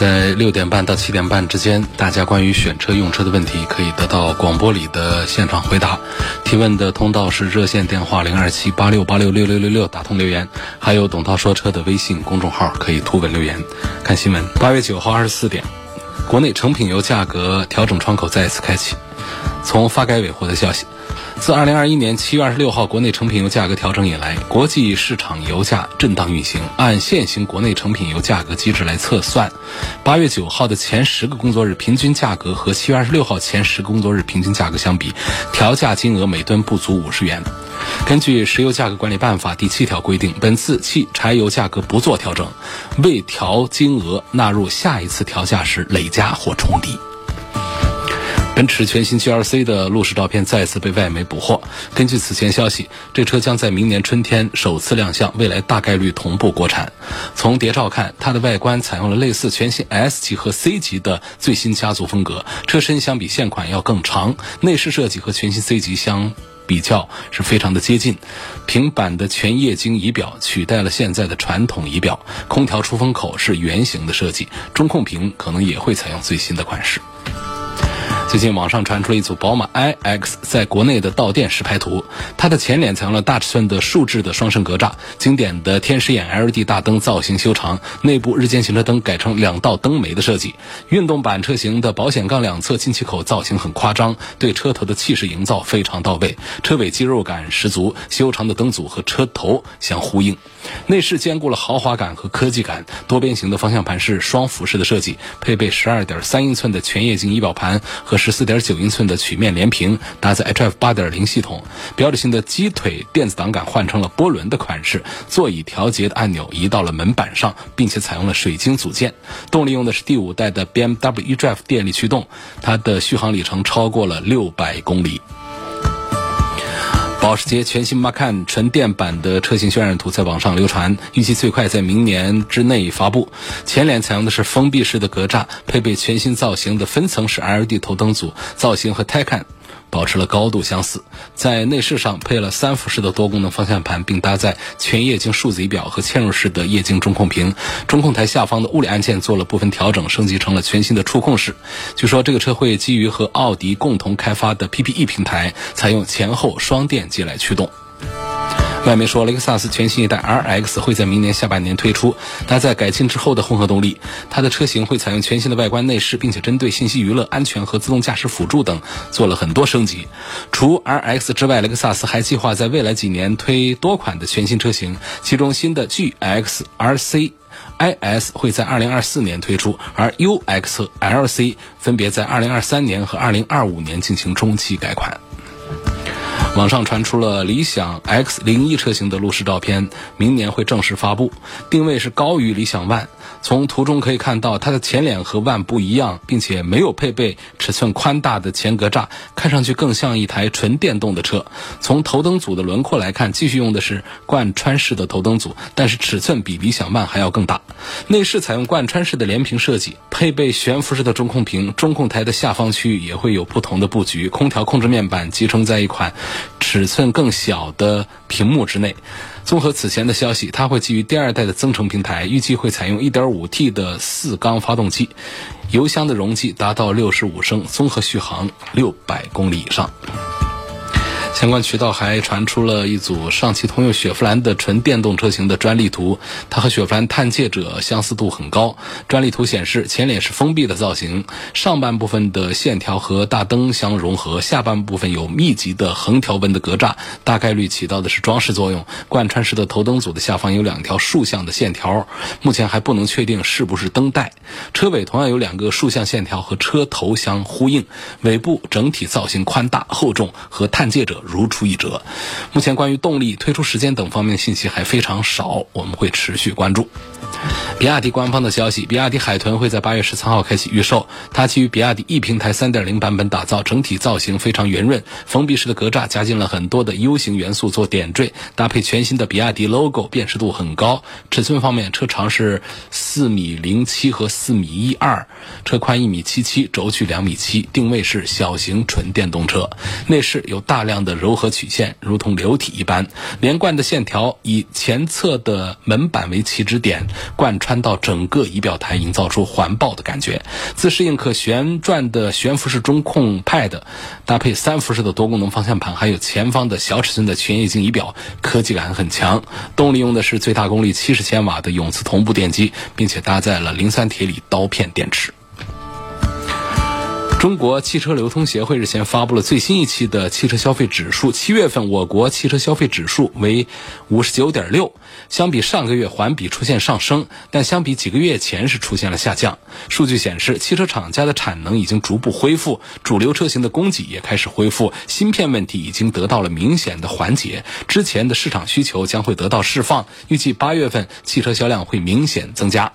在六点半到七点半之间，大家关于选车用车的问题可以得到广播里的现场回答。提问的通道是热线电话零二七八六八六六六六六，打通留言；还有董涛说车的微信公众号可以图文留言。看新闻，八月九号二十四点，国内成品油价格调整窗口再次开启。从发改委获得消息。自二零二一年七月二十六号国内成品油价格调整以来，国际市场油价震荡运行。按现行国内成品油价格机制来测算，八月九号的前十个工作日平均价格和七月二十六号前十个工作日平均价格相比，调价金额每吨不足五十元。根据《石油价格管理办法》第七条规定，本次汽柴油价格不做调整，未调金额纳入下一次调价时累加或冲抵。奔驰全新 GLC 的路试照片再次被外媒捕获。根据此前消息，这车将在明年春天首次亮相，未来大概率同步国产。从谍照看，它的外观采用了类似全新 S 级和 C 级的最新家族风格，车身相比现款要更长，内饰设计和全新 C 级相比较是非常的接近。平板的全液晶仪表取代了现在的传统仪表，空调出风口是圆形的设计，中控屏可能也会采用最新的款式。最近网上传出了一组宝马 iX 在国内的到店实拍图，它的前脸采用了大尺寸的竖置的双肾格栅，经典的天使眼 LED 大灯造型修长，内部日间行车灯改成两道灯眉的设计。运动版车型的保险杠两侧进气口造型很夸张，对车头的气势营造非常到位，车尾肌肉感十足，修长的灯组和车头相呼应。内饰兼顾了豪华感和科技感，多边形的方向盘是双辐式的设计，配备十二点三英寸的全液晶仪表盘和十四点九英寸的曲面连屏，搭载 HF 八点零系统。标志性的鸡腿电子挡杆换成了波轮的款式，座椅调节的按钮移到了门板上，并且采用了水晶组件。动力用的是第五代的 BMW eDrive 电力驱动，它的续航里程超过了六百公里。保时捷全新 Macan 纯电版的车型渲染图在网上流传，预计最快在明年之内发布。前脸采用的是封闭式的格栅，配备全新造型的分层式 LED 头灯组，造型和 Taycan。保持了高度相似，在内饰上配了三辐式的多功能方向盘，并搭载全液晶数字仪表和嵌入式的液晶中控屏。中控台下方的物理按键做了部分调整，升级成了全新的触控式。据说这个车会基于和奥迪共同开发的 PPE 平台，采用前后双电机来驱动。外媒说，雷克萨斯全新一代 RX 会在明年下半年推出，搭载改进之后的混合动力。它的车型会采用全新的外观内饰，并且针对信息娱乐、安全和自动驾驶辅助等做了很多升级。除 RX 之外，雷克萨斯还计划在未来几年推多款的全新车型，其中新的 GX、RC、IS 会在2024年推出，而 UX、LC 分别在2023年和2025年进行中期改款。网上传出了理想 X 零一车型的路试照片，明年会正式发布，定位是高于理想 ONE。从图中可以看到，它的前脸和万不一样，并且没有配备尺寸宽大的前格栅，看上去更像一台纯电动的车。从头灯组的轮廓来看，继续用的是贯穿式的头灯组，但是尺寸比理想 ONE 还要更大。内饰采用贯穿式的连屏设计，配备悬浮式的中控屏，中控台的下方区域也会有不同的布局，空调控制面板集成在一款。尺寸更小的屏幕之内。综合此前的消息，它会基于第二代的增程平台，预计会采用 1.5T 的四缸发动机，油箱的容积达到65升，综合续航600公里以上。相关渠道还传出了一组上汽通用雪佛兰的纯电动车型的专利图，它和雪佛兰探界者相似度很高。专利图显示，前脸是封闭的造型，上半部分的线条和大灯相融合，下半部分有密集的横条纹的格栅，大概率起到的是装饰作用。贯穿式的头灯组的下方有两条竖向的线条，目前还不能确定是不是灯带。车尾同样有两个竖向线条和车头相呼应，尾部整体造型宽大厚重，和探界者。如出一辙。目前关于动力、推出时间等方面的信息还非常少，我们会持续关注。比亚迪官方的消息，比亚迪海豚会在八月十三号开启预售。它基于比亚迪 E 平台三点零版本打造，整体造型非常圆润，封闭式的格栅加进了很多的 U 型元素做点缀，搭配全新的比亚迪 logo，辨识度很高。尺寸方面，车长是四米零七和四米一二，车宽一米七七，轴距两米七，定位是小型纯电动车。内饰有大量的的柔和曲线，如同流体一般，连贯的线条以前侧的门板为起止点，贯穿。穿到整个仪表台，营造出环抱的感觉。自适应可旋转的悬浮式中控 Pad，搭配三辐式的多功能方向盘，还有前方的小尺寸的全液晶仪表，科技感很强。动力用的是最大功率七十千瓦的永磁同步电机，并且搭载了磷酸铁锂刀片电池。中国汽车流通协会日前发布了最新一期的汽车消费指数，七月份我国汽车消费指数为五十九点六，相比上个月环比出现上升，但相比几个月前是出现了下降。数据显示，汽车厂家的产能已经逐步恢复，主流车型的供给也开始恢复，芯片问题已经得到了明显的缓解，之前的市场需求将会得到释放，预计八月份汽车销量会明显增加。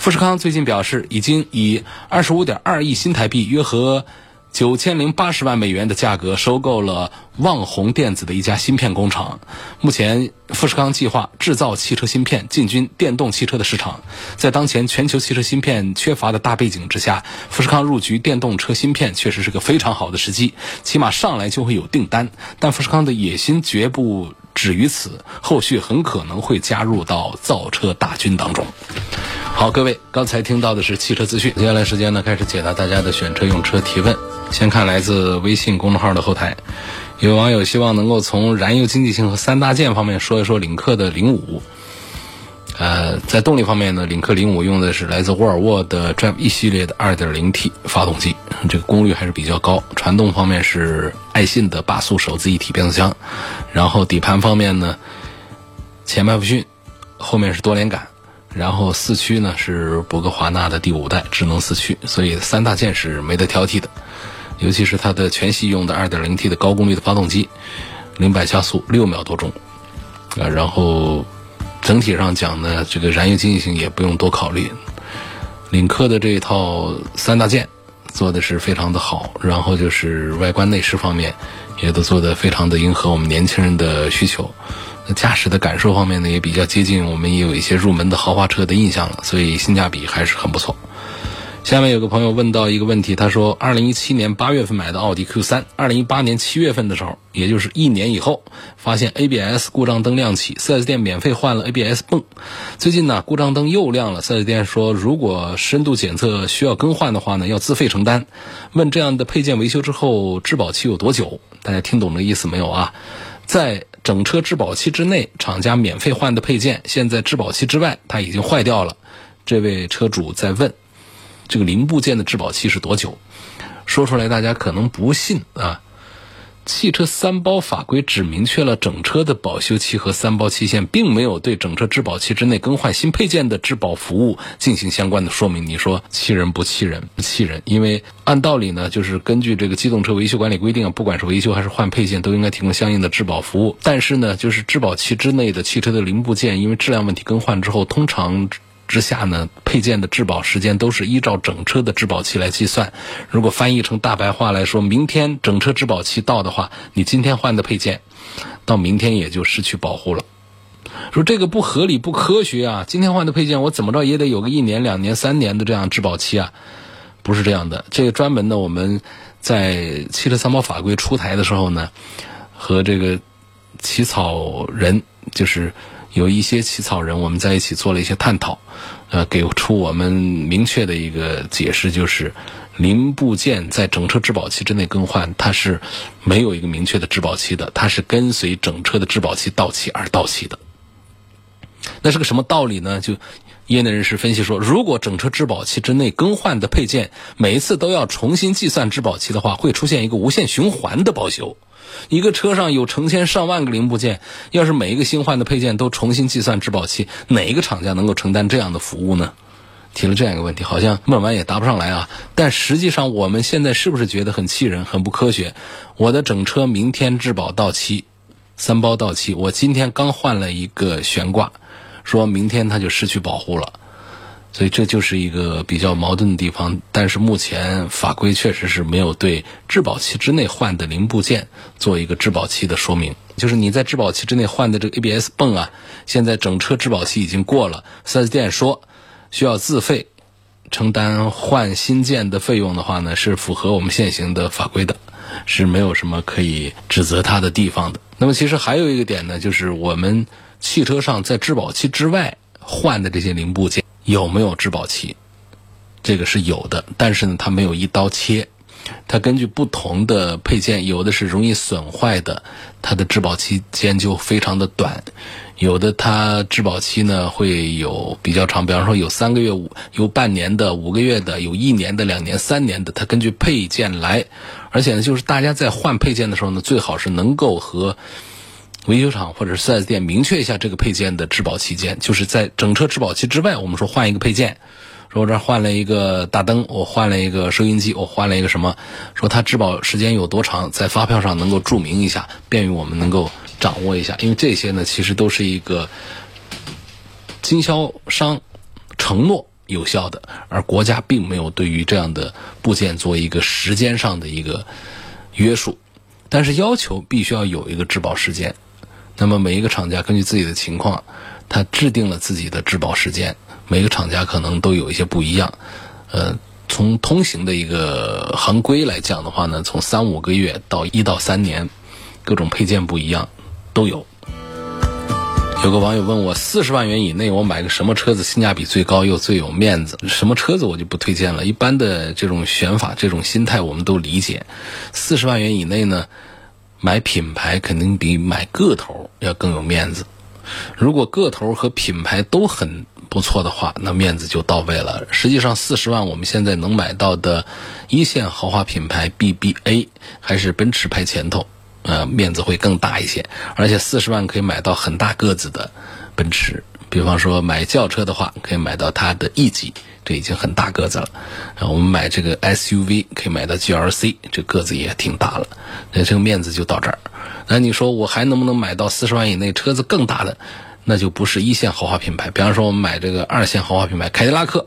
富士康最近表示，已经以二十五点二亿新台币（约合九千零八十万美元）的价格收购了旺宏电子的一家芯片工厂。目前，富士康计划制造汽车芯片，进军电动汽车的市场。在当前全球汽车芯片缺乏的大背景之下，富士康入局电动车芯片确实是个非常好的时机，起码上来就会有订单。但富士康的野心绝不止于此，后续很可能会加入到造车大军当中。好，各位，刚才听到的是汽车资讯。接下来时间呢，开始解答大家的选车用车提问。先看来自微信公众号的后台，有网友希望能够从燃油经济性和三大件方面说一说领克的零五。呃，在动力方面呢，领克零五用的是来自沃尔沃的 Drive 一系列的 2.0T 发动机，这个功率还是比较高。传动方面是爱信的八速手自一体变速箱，然后底盘方面呢，前麦弗逊，后面是多连杆。然后四驱呢是博格华纳的第五代智能四驱，所以三大件是没得挑剔的。尤其是它的全系用的 2.0T 的高功率的发动机，零百加速六秒多钟。啊，然后整体上讲呢，这个燃油经济性也不用多考虑。领克的这一套三大件做的是非常的好，然后就是外观内饰方面也都做的非常的迎合我们年轻人的需求。驾驶的感受方面呢，也比较接近我们也有一些入门的豪华车的印象了，所以性价比还是很不错。下面有个朋友问到一个问题，他说：二零一七年八月份买的奥迪 Q 三，二零一八年七月份的时候，也就是一年以后，发现 ABS 故障灯亮起，4S 店免费换了 ABS 泵。最近呢，故障灯又亮了，4S 店说如果深度检测需要更换的话呢，要自费承担。问这样的配件维修之后质保期有多久？大家听懂这意思没有啊？在整车质保期之内，厂家免费换的配件，现在质保期之外，它已经坏掉了。这位车主在问，这个零部件的质保期是多久？说出来大家可能不信啊。汽车三包法规只明确了整车的保修期和三包期限，并没有对整车质保期之内更换新配件的质保服务进行相关的说明。你说气人不气人？不气人，因为按道理呢，就是根据这个机动车维修管理规定，不管是维修还是换配件，都应该提供相应的质保服务。但是呢，就是质保期之内的汽车的零部件，因为质量问题更换之后，通常。之下呢，配件的质保时间都是依照整车的质保期来计算。如果翻译成大白话来说，明天整车质保期到的话，你今天换的配件，到明天也就失去保护了。说这个不合理、不科学啊！今天换的配件，我怎么着也得有个一年、两年、三年的这样质保期啊？不是这样的。这个专门呢，我们在汽车三包法规出台的时候呢，和这个起草人就是。有一些起草人，我们在一起做了一些探讨，呃，给出我们明确的一个解释，就是零部件在整车质保期之内更换，它是没有一个明确的质保期的，它是跟随整车的质保期到期而到期的。那是个什么道理呢？就业内人士分析说，如果整车质保期之内更换的配件每一次都要重新计算质保期的话，会出现一个无限循环的保修。一个车上有成千上万个零部件，要是每一个新换的配件都重新计算质保期，哪一个厂家能够承担这样的服务呢？提了这样一个问题，好像问完也答不上来啊。但实际上，我们现在是不是觉得很气人、很不科学？我的整车明天质保到期，三包到期，我今天刚换了一个悬挂，说明天它就失去保护了。所以这就是一个比较矛盾的地方。但是目前法规确实是没有对质保期之内换的零部件做一个质保期的说明。就是你在质保期之内换的这个 ABS 泵啊，现在整车质保期已经过了，4S 店说需要自费承担换新件的费用的话呢，是符合我们现行的法规的，是没有什么可以指责他的地方的。那么其实还有一个点呢，就是我们汽车上在质保期之外换的这些零部件。有没有质保期？这个是有的，但是呢，它没有一刀切，它根据不同的配件，有的是容易损坏的，它的质保期间就非常的短；有的它质保期呢会有比较长，比方说有三个月、五有半年的、五个月的、有一年的、两年、三年的，它根据配件来。而且呢，就是大家在换配件的时候呢，最好是能够和。维修厂或者是四 S 店明确一下这个配件的质保期间，就是在整车质保期之外，我们说换一个配件，说我这换了一个大灯，我换了一个收音机，我换了一个什么，说它质保时间有多长，在发票上能够注明一下，便于我们能够掌握一下。因为这些呢，其实都是一个经销商承诺有效的，而国家并没有对于这样的部件做一个时间上的一个约束，但是要求必须要有一个质保时间。那么每一个厂家根据自己的情况，他制定了自己的质保时间。每个厂家可能都有一些不一样。呃，从通行的一个行规来讲的话呢，从三五个月到一到三年，各种配件不一样，都有。有个网友问我，四十万元以内我买个什么车子性价比最高又最有面子？什么车子我就不推荐了。一般的这种选法、这种心态我们都理解。四十万元以内呢？买品牌肯定比买个头要更有面子。如果个头和品牌都很不错的话，那面子就到位了。实际上，四十万我们现在能买到的一线豪华品牌 BBA 还是奔驰排前头，呃，面子会更大一些。而且四十万可以买到很大个子的奔驰，比方说买轿车的话，可以买到它的 E 级。这已经很大个子了，然后我们买这个 SUV 可以买到 GLC，这个子也挺大了，那这个面子就到这儿。那你说我还能不能买到四十万以内车子更大的？那就不是一线豪华品牌。比方说我们买这个二线豪华品牌凯迪拉克，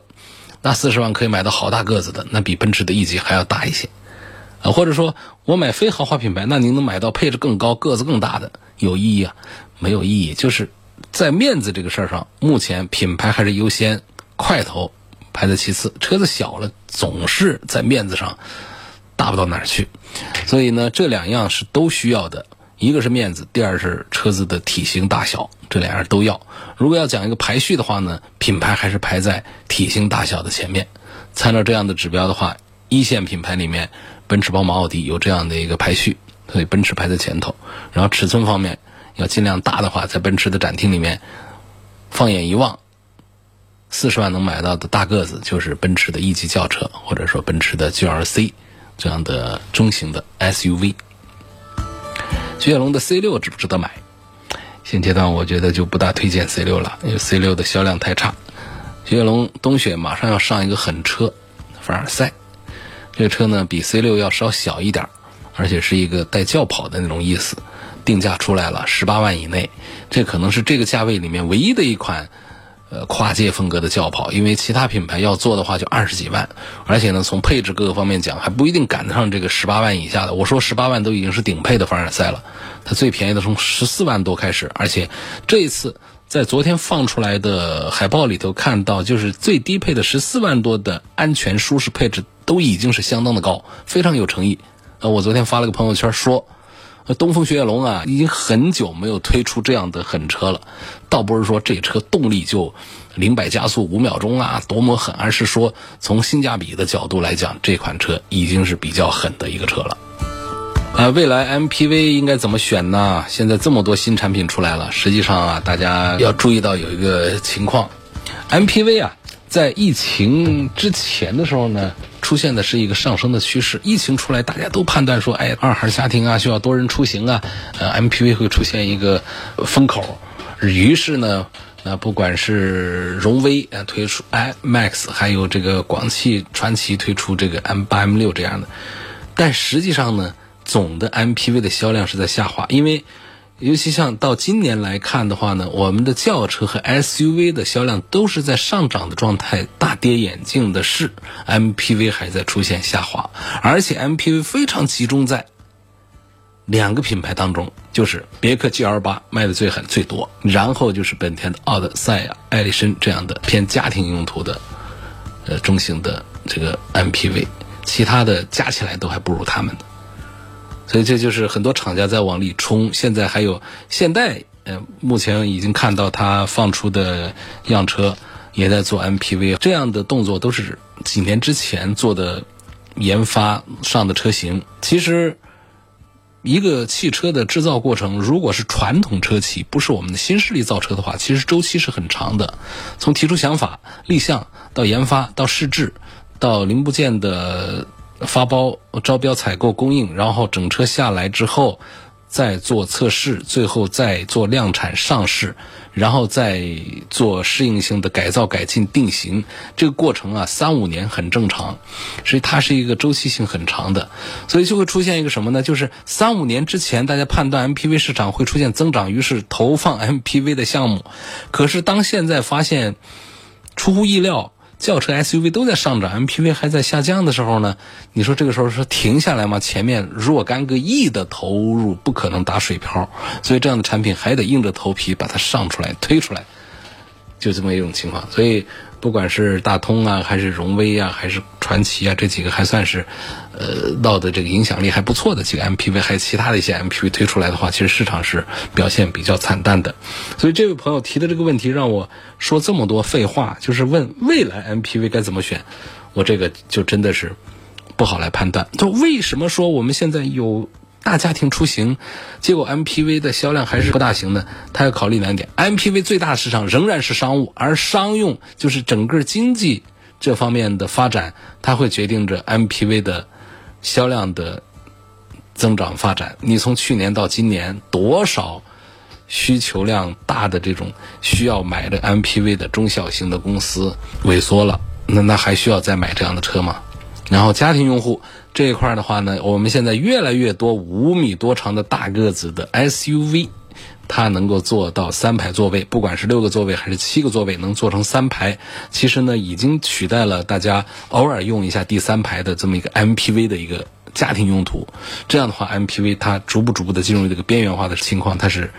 那四十万可以买到好大个子的，那比奔驰的 E 级还要大一些。啊，或者说我买非豪华品牌，那您能买到配置更高、个子更大的，有意义啊？没有意义。就是在面子这个事儿上，目前品牌还是优先，块头。排在其次，车子小了总是在面子上大不到哪儿去，所以呢，这两样是都需要的。一个是面子，第二是车子的体型大小，这两样都要。如果要讲一个排序的话呢，品牌还是排在体型大小的前面。参照这样的指标的话，一线品牌里面，奔驰、宝马、奥迪有这样的一个排序，所以奔驰排在前头。然后尺寸方面要尽量大的话，在奔驰的展厅里面，放眼一望。四十万能买到的大个子就是奔驰的 E 级轿车，或者说奔驰的 GLC 这样的中型的 SUV。雪铁龙的 C 六值不值得买？现阶段我觉得就不大推荐 C 六了，因为 C 六的销量太差。雪铁龙冬雪马上要上一个狠车，凡尔赛，这个车呢比 C 六要稍小一点，而且是一个带轿跑的那种意思。定价出来了，十八万以内，这可能是这个价位里面唯一的一款。呃，跨界风格的轿跑，因为其他品牌要做的话就二十几万，而且呢，从配置各个方面讲，还不一定赶得上这个十八万以下的。我说十八万都已经是顶配的凡尔赛了，它最便宜的从十四万多开始，而且这一次在昨天放出来的海报里头看到，就是最低配的十四万多的安全舒适配置都已经是相当的高，非常有诚意。呃，我昨天发了个朋友圈说。东风雪铁龙啊，已经很久没有推出这样的狠车了。倒不是说这车动力就零百加速五秒钟啊，多么狠，而是说从性价比的角度来讲，这款车已经是比较狠的一个车了。啊，未来 MPV 应该怎么选呢？现在这么多新产品出来了，实际上啊，大家要注意到有一个情况，MPV 啊。在疫情之前的时候呢，出现的是一个上升的趋势。疫情出来，大家都判断说，哎，二孩家庭啊，需要多人出行啊，呃，MPV 会出现一个风口。于是呢，那不管是荣威啊推出 iMax，还有这个广汽传祺推出这个 M 八 M 六这样的，但实际上呢，总的 MPV 的销量是在下滑，因为尤其像到今年来看的话呢，我们的轿车和 SUV 的销量都是在上涨的状态，大跌眼镜的是 MPV 还在出现下滑，而且 MPV 非常集中在两个品牌当中，就是别克 GL 八卖的最狠最多，然后就是本田的奥德赛啊、艾力绅这样的偏家庭用途的呃中型的这个 MPV，其他的加起来都还不如他们的。所以这就是很多厂家在往里冲。现在还有现代，呃，目前已经看到它放出的样车也在做 MPV，这样的动作都是几年之前做的研发上的车型。其实，一个汽车的制造过程，如果是传统车企，不是我们的新势力造车的话，其实周期是很长的。从提出想法、立项到研发到试制，到零部件的。发包、招标、采购、供应，然后整车下来之后，再做测试，最后再做量产上市，然后再做适应性的改造、改进、定型。这个过程啊，三五年很正常，所以它是一个周期性很长的，所以就会出现一个什么呢？就是三五年之前，大家判断 MPV 市场会出现增长，于是投放 MPV 的项目。可是当现在发现出乎意料。轿车、SUV 都在上涨，MPV 还在下降的时候呢？你说这个时候是停下来吗？前面若干个亿的投入不可能打水漂，所以这样的产品还得硬着头皮把它上出来、推出来，就这么一种情况。所以。不管是大通啊，还是荣威啊，还是传祺啊，这几个还算是，呃，闹的这个影响力还不错的几个 MPV，还有其他的一些 MPV 推出来的话，其实市场是表现比较惨淡的。所以这位朋友提的这个问题让我说这么多废话，就是问未来 MPV 该怎么选，我这个就真的是不好来判断。就为什么说我们现在有？大家庭出行，结果 MPV 的销量还是不大行的。他要考虑两点：MPV 最大市场仍然是商务，而商用就是整个经济这方面的发展，它会决定着 MPV 的销量的增长发展。你从去年到今年，多少需求量大的这种需要买的 MPV 的中小型的公司萎缩了，那那还需要再买这样的车吗？然后家庭用户。这一块的话呢，我们现在越来越多五米多长的大个子的 SUV，它能够做到三排座位，不管是六个座位还是七个座位，能做成三排。其实呢，已经取代了大家偶尔用一下第三排的这么一个 MPV 的一个家庭用途。这样的话，MPV 它逐步逐步的进入这个边缘化的情况，它是。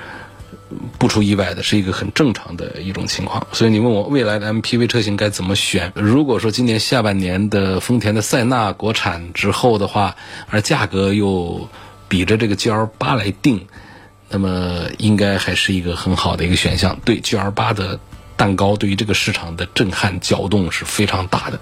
不出意外的是一个很正常的一种情况，所以你问我未来的 MPV 车型该怎么选？如果说今年下半年的丰田的塞纳国产之后的话，而价格又比着这个 GL 八来定，那么应该还是一个很好的一个选项。对 GL 八的蛋糕，对于这个市场的震撼搅动是非常大的，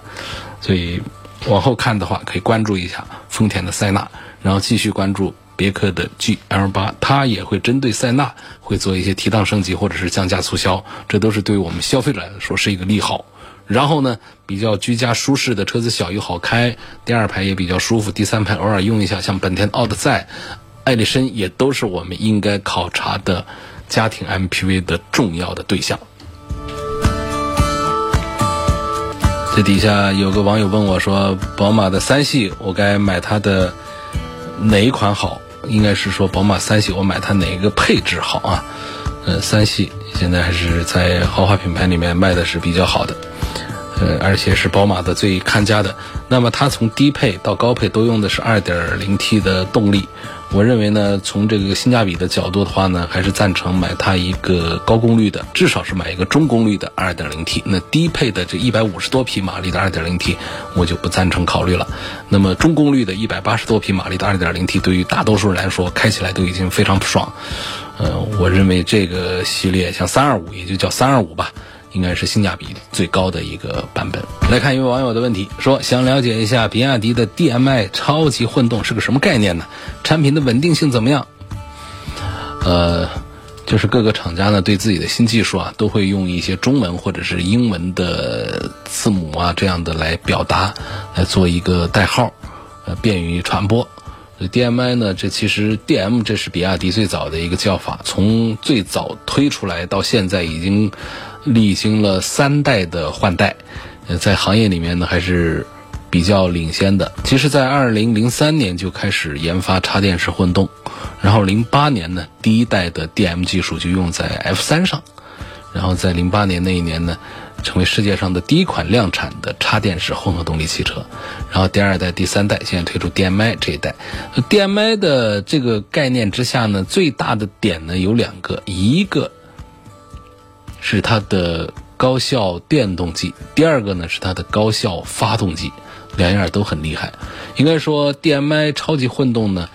所以往后看的话，可以关注一下丰田的塞纳，然后继续关注。别克的 GL 八，它也会针对塞纳会做一些提档升级或者是降价促销，这都是对我们消费者来说是一个利好。然后呢，比较居家舒适的车子小又好开，第二排也比较舒服，第三排偶尔用一下，像本田奥德赛、艾力绅也都是我们应该考察的家庭 MPV 的重要的对象。这底下有个网友问我说：“宝马的三系，我该买它的哪一款好？”应该是说宝马三系，我买它哪个配置好啊？呃，三系现在还是在豪华品牌里面卖的是比较好的，呃，而且是宝马的最看家的。那么它从低配到高配都用的是 2.0T 的动力。我认为呢，从这个性价比的角度的话呢，还是赞成买它一个高功率的，至少是买一个中功率的 2.0T。那低配的这一百五十多匹马力的 2.0T，我就不赞成考虑了。那么中功率的一百八十多匹马力的 2.0T，对于大多数人来说，开起来都已经非常不爽。呃，我认为这个系列像325，也就叫325吧。应该是性价比最高的一个版本。来看一位网友的问题，说想了解一下比亚迪的 DMI 超级混动是个什么概念呢？产品的稳定性怎么样？呃，就是各个厂家呢对自己的新技术啊，都会用一些中文或者是英文的字母啊这样的来表达，来做一个代号，呃，便于传播。DMI 呢，这其实 DM 这是比亚迪最早的一个叫法，从最早推出来到现在已经。历经了三代的换代，呃，在行业里面呢还是比较领先的。其实，在二零零三年就开始研发插电式混动，然后零八年呢，第一代的 DM 技术就用在 F 三上，然后在零八年那一年呢，成为世界上的第一款量产的插电式混合动力汽车。然后第二代、第三代现在推出 DMI 这一代。DMI 的这个概念之下呢，最大的点呢有两个，一个是它的高效电动机，第二个呢是它的高效发动机，两样都很厉害。应该说 DMI 超级混动呢。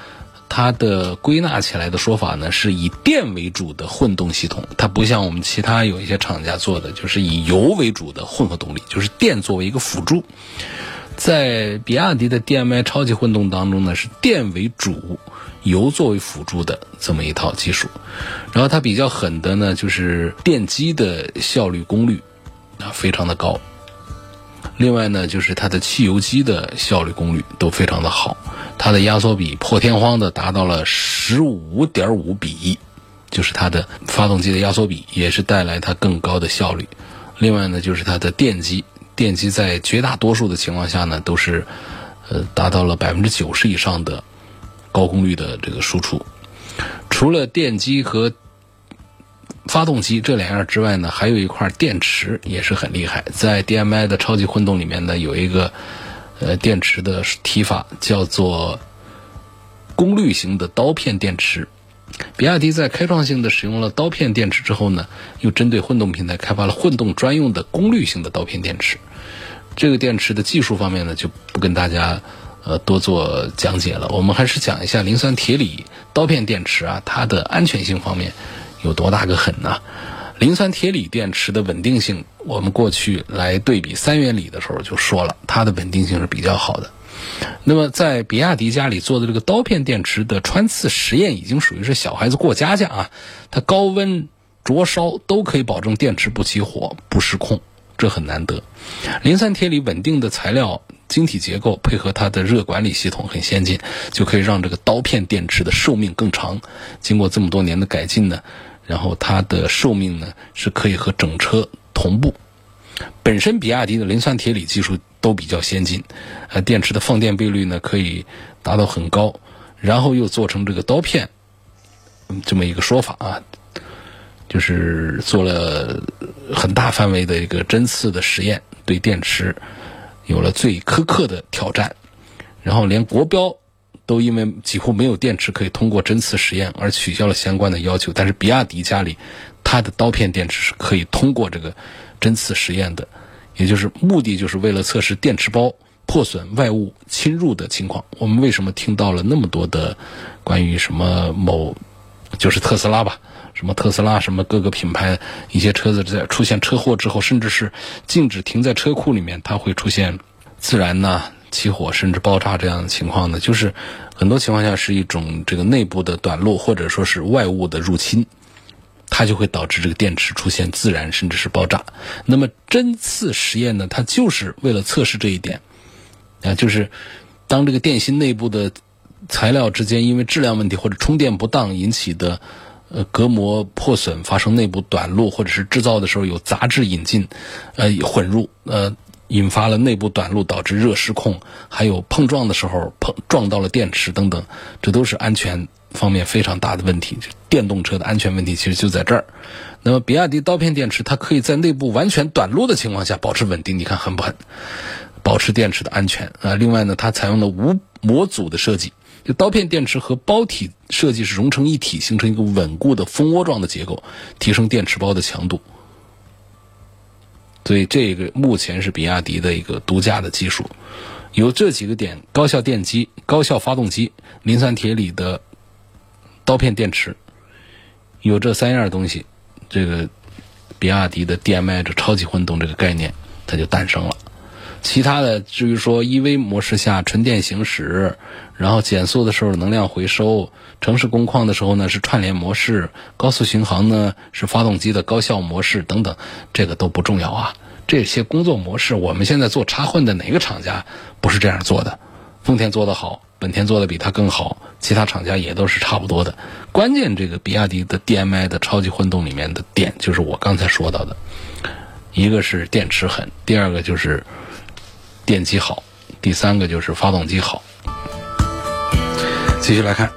它的归纳起来的说法呢，是以电为主的混动系统，它不像我们其他有一些厂家做的，就是以油为主的混合动力，就是电作为一个辅助。在比亚迪的 DMI 超级混动当中呢，是电为主，油作为辅助的这么一套技术。然后它比较狠的呢，就是电机的效率功率啊非常的高。另外呢，就是它的汽油机的效率功率都非常的好，它的压缩比破天荒的达到了十五点五比一，就是它的发动机的压缩比也是带来它更高的效率。另外呢，就是它的电机，电机在绝大多数的情况下呢，都是呃达到了百分之九十以上的高功率的这个输出。除了电机和发动机这两样之外呢，还有一块电池也是很厉害。在 DMI 的超级混动里面呢，有一个呃电池的提法叫做功率型的刀片电池。比亚迪在开创性的使用了刀片电池之后呢，又针对混动平台开发了混动专用的功率型的刀片电池。这个电池的技术方面呢，就不跟大家呃多做讲解了。我们还是讲一下磷酸铁锂刀片电池啊，它的安全性方面。有多大个狠呢？磷酸铁锂电池的稳定性，我们过去来对比三元锂的时候就说了，它的稳定性是比较好的。那么在比亚迪家里做的这个刀片电池的穿刺实验，已经属于是小孩子过家家啊。它高温灼烧都可以保证电池不起火、不失控，这很难得。磷酸铁锂稳定的材料晶体结构，配合它的热管理系统很先进，就可以让这个刀片电池的寿命更长。经过这么多年的改进呢。然后它的寿命呢是可以和整车同步。本身比亚迪的磷酸铁锂技术都比较先进，呃，电池的放电倍率呢可以达到很高。然后又做成这个刀片，嗯这么一个说法啊，就是做了很大范围的一个针刺的实验，对电池有了最苛刻的挑战。然后连国标。都因为几乎没有电池可以通过针刺实验而取消了相关的要求，但是比亚迪家里，它的刀片电池是可以通过这个针刺实验的，也就是目的就是为了测试电池包破损、外物侵入的情况。我们为什么听到了那么多的关于什么某，就是特斯拉吧，什么特斯拉什么各个品牌一些车子在出现车祸之后，甚至是禁止停在车库里面，它会出现自燃呢？起火甚至爆炸这样的情况呢，就是很多情况下是一种这个内部的短路或者说是外物的入侵，它就会导致这个电池出现自燃甚至是爆炸。那么针刺实验呢，它就是为了测试这一点啊，就是当这个电芯内部的材料之间因为质量问题或者充电不当引起的呃隔膜破损发生内部短路，或者是制造的时候有杂质引进呃混入呃。引发了内部短路，导致热失控，还有碰撞的时候碰撞到了电池等等，这都是安全方面非常大的问题。电动车的安全问题其实就在这儿。那么，比亚迪刀片电池它可以在内部完全短路的情况下保持稳定，你看狠不狠？保持电池的安全啊。另外呢，它采用了无模组的设计，就刀片电池和包体设计是融成一体，形成一个稳固的蜂窝状的结构，提升电池包的强度。所以这个目前是比亚迪的一个独家的技术，有这几个点：高效电机、高效发动机、磷酸铁锂的刀片电池，有这三样东西，这个比亚迪的 DMI 这超级混动这个概念它就诞生了。其他的至于说 EV 模式下纯电行驶，然后减速的时候能量回收，城市工况的时候呢是串联模式，高速巡航呢是发动机的高效模式等等，这个都不重要啊。这些工作模式，我们现在做插混的哪个厂家不是这样做的？丰田做得好，本田做得比它更好，其他厂家也都是差不多的。关键这个比亚迪的 DMI 的超级混动里面的点，就是我刚才说到的，一个是电池狠，第二个就是。电机好，第三个就是发动机好。继续来看，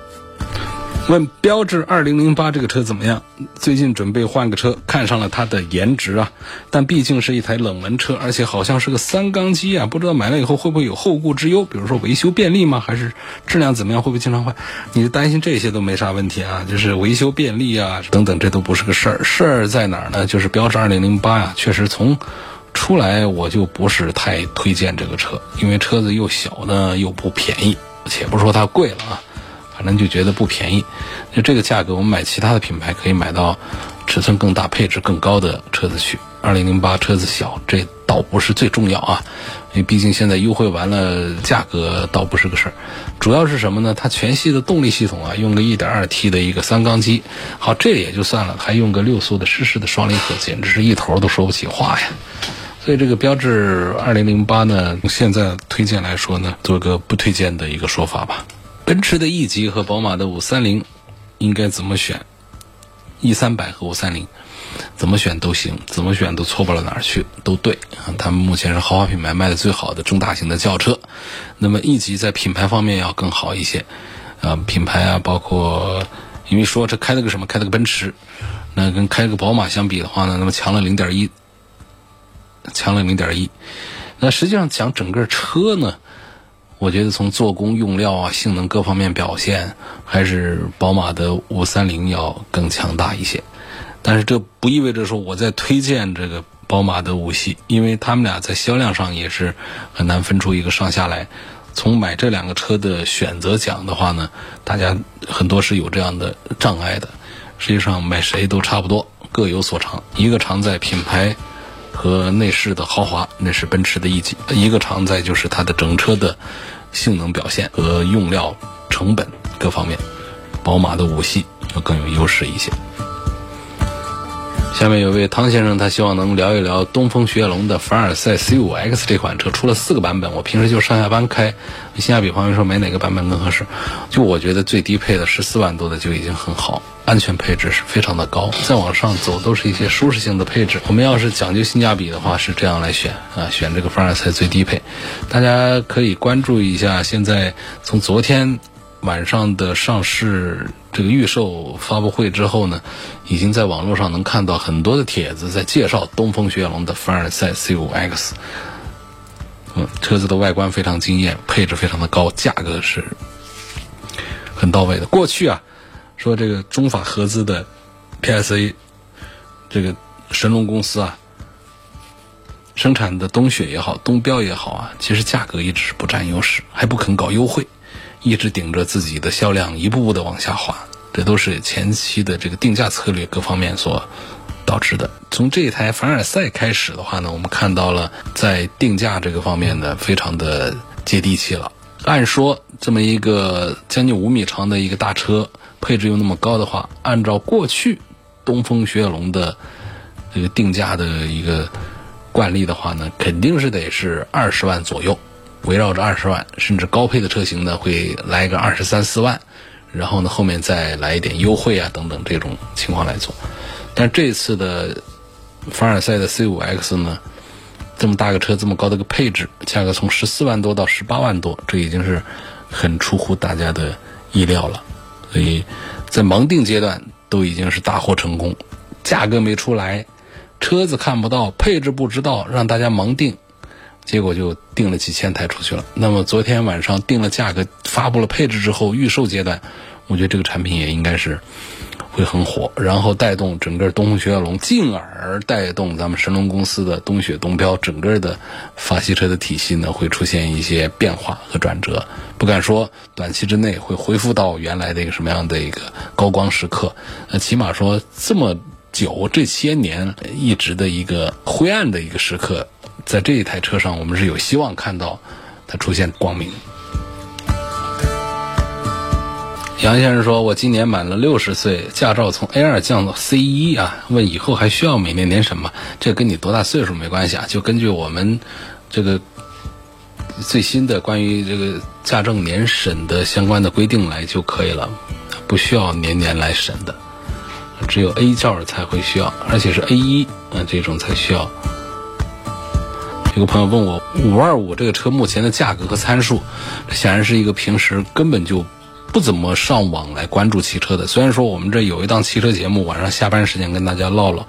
问标致二零零八这个车怎么样？最近准备换个车，看上了它的颜值啊，但毕竟是一台冷门车，而且好像是个三缸机啊，不知道买了以后会不会有后顾之忧？比如说维修便利吗？还是质量怎么样？会不会经常坏？你担心这些都没啥问题啊，就是维修便利啊等等，这都不是个事儿。事儿在哪儿呢？就是标致二零零八呀，确实从出来我就不是太推荐这个车，因为车子又小呢，又不便宜。且不说它贵了啊。反正就觉得不便宜，就这个价格，我们买其他的品牌可以买到尺寸更大、配置更高的车子去。二零零八车子小，这倒不是最重要啊，因为毕竟现在优惠完了，价格倒不是个事儿。主要是什么呢？它全系的动力系统啊，用个一点二 T 的一个三缸机，好，这也就算了，还用个六速的湿式的双离合，简直是一头都说不起话呀。所以这个标致二零零八呢，现在推荐来说呢，做个不推荐的一个说法吧。奔驰的 E 级和宝马的五三零应该怎么选？E 三百和五三零怎么选都行，怎么选都错不了哪儿去，都对啊。他们目前是豪华品牌卖的最好的中大型的轿车。那么 E 级在品牌方面要更好一些啊，品牌啊，包括因为说这开了个什么，开了个奔驰，那跟开个宝马相比的话呢，那么强了零点一，强了零点一。那实际上讲整个车呢？我觉得从做工、用料啊、性能各方面表现，还是宝马的五三零要更强大一些。但是这不意味着说我在推荐这个宝马的五系，因为他们俩在销量上也是很难分出一个上下来。从买这两个车的选择讲的话呢，大家很多是有这样的障碍的。实际上买谁都差不多，各有所长。一个长在品牌和内饰的豪华，那是奔驰的一级；一个常在就是它的整车的。性能表现和用料成本各方面，宝马的五系要更有优势一些。下面有位汤先生，他希望能聊一聊东风雪铁龙的凡尔赛 C5X 这款车，出了四个版本，我平时就上下班开，性价比方面说买哪个版本更合适？就我觉得最低配的十四万多的就已经很好，安全配置是非常的高，再往上走都是一些舒适性的配置。我们要是讲究性价比的话，是这样来选啊，选这个凡尔赛最低配。大家可以关注一下，现在从昨天。晚上的上市这个预售发布会之后呢，已经在网络上能看到很多的帖子在介绍东风雪铁龙的凡尔赛 C5X。嗯，车子的外观非常惊艳，配置非常的高，价格是很到位的。过去啊，说这个中法合资的 PSA 这个神龙公司啊，生产的东雪也好，东标也好啊，其实价格一直是不占优势，还不肯搞优惠。一直顶着自己的销量一步步的往下滑，这都是前期的这个定价策略各方面所导致的。从这一台凡尔赛开始的话呢，我们看到了在定价这个方面呢，非常的接地气了。按说这么一个将近五米长的一个大车，配置又那么高的话，按照过去东风雪铁龙的这个定价的一个惯例的话呢，肯定是得是二十万左右。围绕着二十万甚至高配的车型呢，会来个二十三四万，然后呢后面再来一点优惠啊等等这种情况来做。但这次的凡尔赛的 C5X 呢，这么大个车，这么高的个配置，价格从十四万多到十八万多，这已经是很出乎大家的意料了。所以在盲定阶段都已经是大获成功，价格没出来，车子看不到，配置不知道，让大家盲定。结果就订了几千台出去了。那么昨天晚上定了价格，发布了配置之后，预售阶段，我觉得这个产品也应该是会很火，然后带动整个东风雪铁龙，进而带动咱们神龙公司的东雪东标整个的法系车的体系呢，会出现一些变化和转折。不敢说短期之内会恢复到原来的一个什么样的一个高光时刻，呃，起码说这么久这些年一直的一个灰暗的一个时刻。在这一台车上，我们是有希望看到它出现光明。杨先生说：“我今年满了六十岁，驾照从 A 二降到 C 一啊，问以后还需要每年年审吗？这跟你多大岁数没关系啊，就根据我们这个最新的关于这个驾证年审的相关的规定来就可以了，不需要年年来审的，只有 A 照才会需要，而且是 A 一啊这种才需要。”有个朋友问我，五二五这个车目前的价格和参数，显然是一个平时根本就不怎么上网来关注汽车的。虽然说我们这有一档汽车节目，晚上下班时间跟大家唠唠，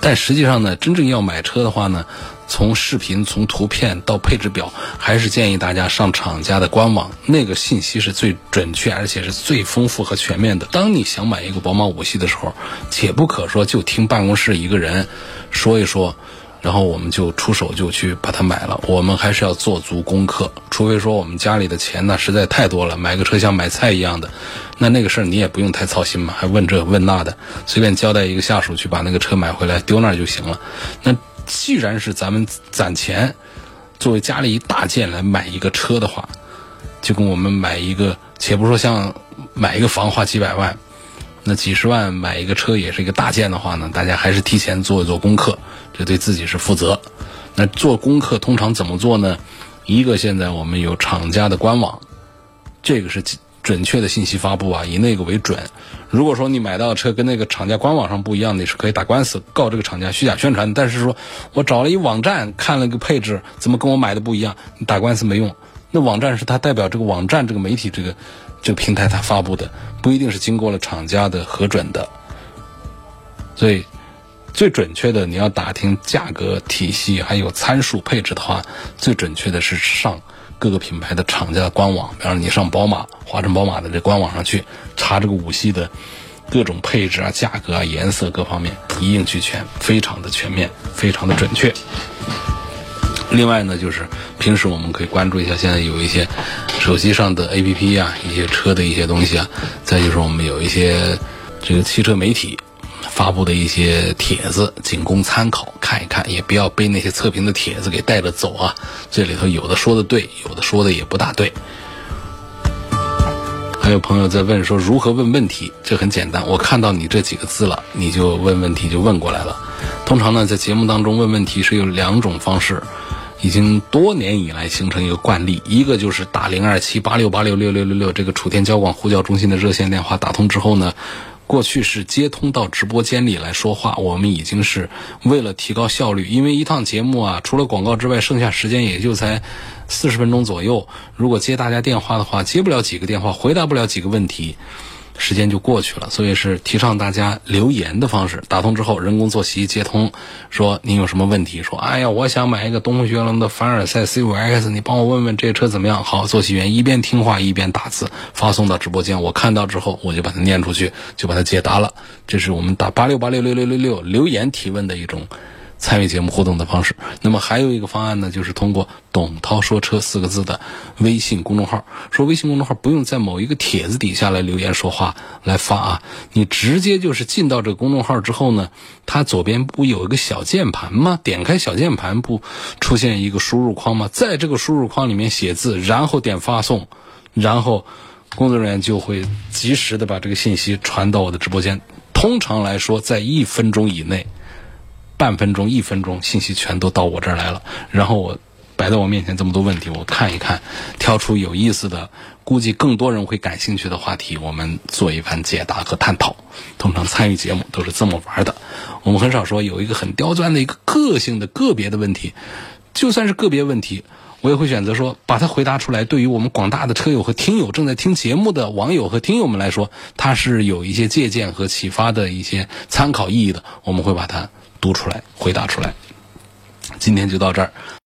但实际上呢，真正要买车的话呢，从视频、从图片到配置表，还是建议大家上厂家的官网，那个信息是最准确，而且是最丰富和全面的。当你想买一个宝马五系的时候，且不可说就听办公室一个人说一说。然后我们就出手就去把它买了。我们还是要做足功课，除非说我们家里的钱呢实在太多了，买个车像买菜一样的，那那个事儿你也不用太操心嘛，还问这问那的，随便交代一个下属去把那个车买回来丢那儿就行了。那既然是咱们攒钱，作为家里一大件来买一个车的话，就跟我们买一个，且不说像买一个房花几百万。那几十万买一个车也是一个大件的话呢，大家还是提前做一做功课，这对自己是负责。那做功课通常怎么做呢？一个现在我们有厂家的官网，这个是准确的信息发布啊，以那个为准。如果说你买到的车跟那个厂家官网上不一样，你是可以打官司告这个厂家虚假宣传。但是说我找了一网站看了个配置，怎么跟我买的不一样？你打官司没用。那网站是它代表这个网站这个媒体这个。这个平台它发布的不一定是经过了厂家的核准的，所以最准确的你要打听价格体系还有参数配置的话，最准确的是上各个品牌的厂家的官网，比方说你上宝马华晨宝马的这官网上去查这个五系的各种配置啊、价格啊、颜色各方面一应俱全，非常的全面，非常的准确。另外呢，就是平时我们可以关注一下，现在有一些手机上的 APP 啊，一些车的一些东西啊。再就是我们有一些这个汽车媒体发布的一些帖子，仅供参考看一看，也不要被那些测评的帖子给带着走啊。这里头有的说的对，有的说的也不大对。还有朋友在问说如何问问题，这很简单，我看到你这几个字了，你就问问题就问过来了。通常呢，在节目当中问问题是有两种方式。已经多年以来形成一个惯例，一个就是打零二七八六八六六六六六这个楚天交广呼叫中心的热线电话，打通之后呢，过去是接通到直播间里来说话，我们已经是为了提高效率，因为一趟节目啊，除了广告之外，剩下时间也就才四十分钟左右，如果接大家电话的话，接不了几个电话，回答不了几个问题。时间就过去了，所以是提倡大家留言的方式。打通之后，人工坐席接通，说您有什么问题？说哎呀，我想买一个东风雪铁龙的凡尔赛 C5X，你帮我问问这车怎么样？好，坐席员一边听话一边打字发送到直播间，我看到之后我就把它念出去，就把它解答了。这是我们打八六八六六六六六留言提问的一种。参与节目互动的方式，那么还有一个方案呢，就是通过“董涛说车”四个字的微信公众号。说微信公众号不用在某一个帖子底下来留言说话来发啊，你直接就是进到这个公众号之后呢，它左边不有一个小键盘吗？点开小键盘不出现一个输入框吗？在这个输入框里面写字，然后点发送，然后工作人员就会及时的把这个信息传到我的直播间。通常来说，在一分钟以内。半分钟、一分钟，信息全都到我这儿来了。然后我摆在我面前这么多问题，我看一看，挑出有意思的、估计更多人会感兴趣的话题，我们做一番解答和探讨。通常参与节目都是这么玩的。我们很少说有一个很刁钻的一个个性的个别的问题，就算是个别问题，我也会选择说把它回答出来。对于我们广大的车友和听友、正在听节目的网友和听友们来说，它是有一些借鉴和启发的一些参考意义的。我们会把它。读出来，回答出来。今天就到这儿。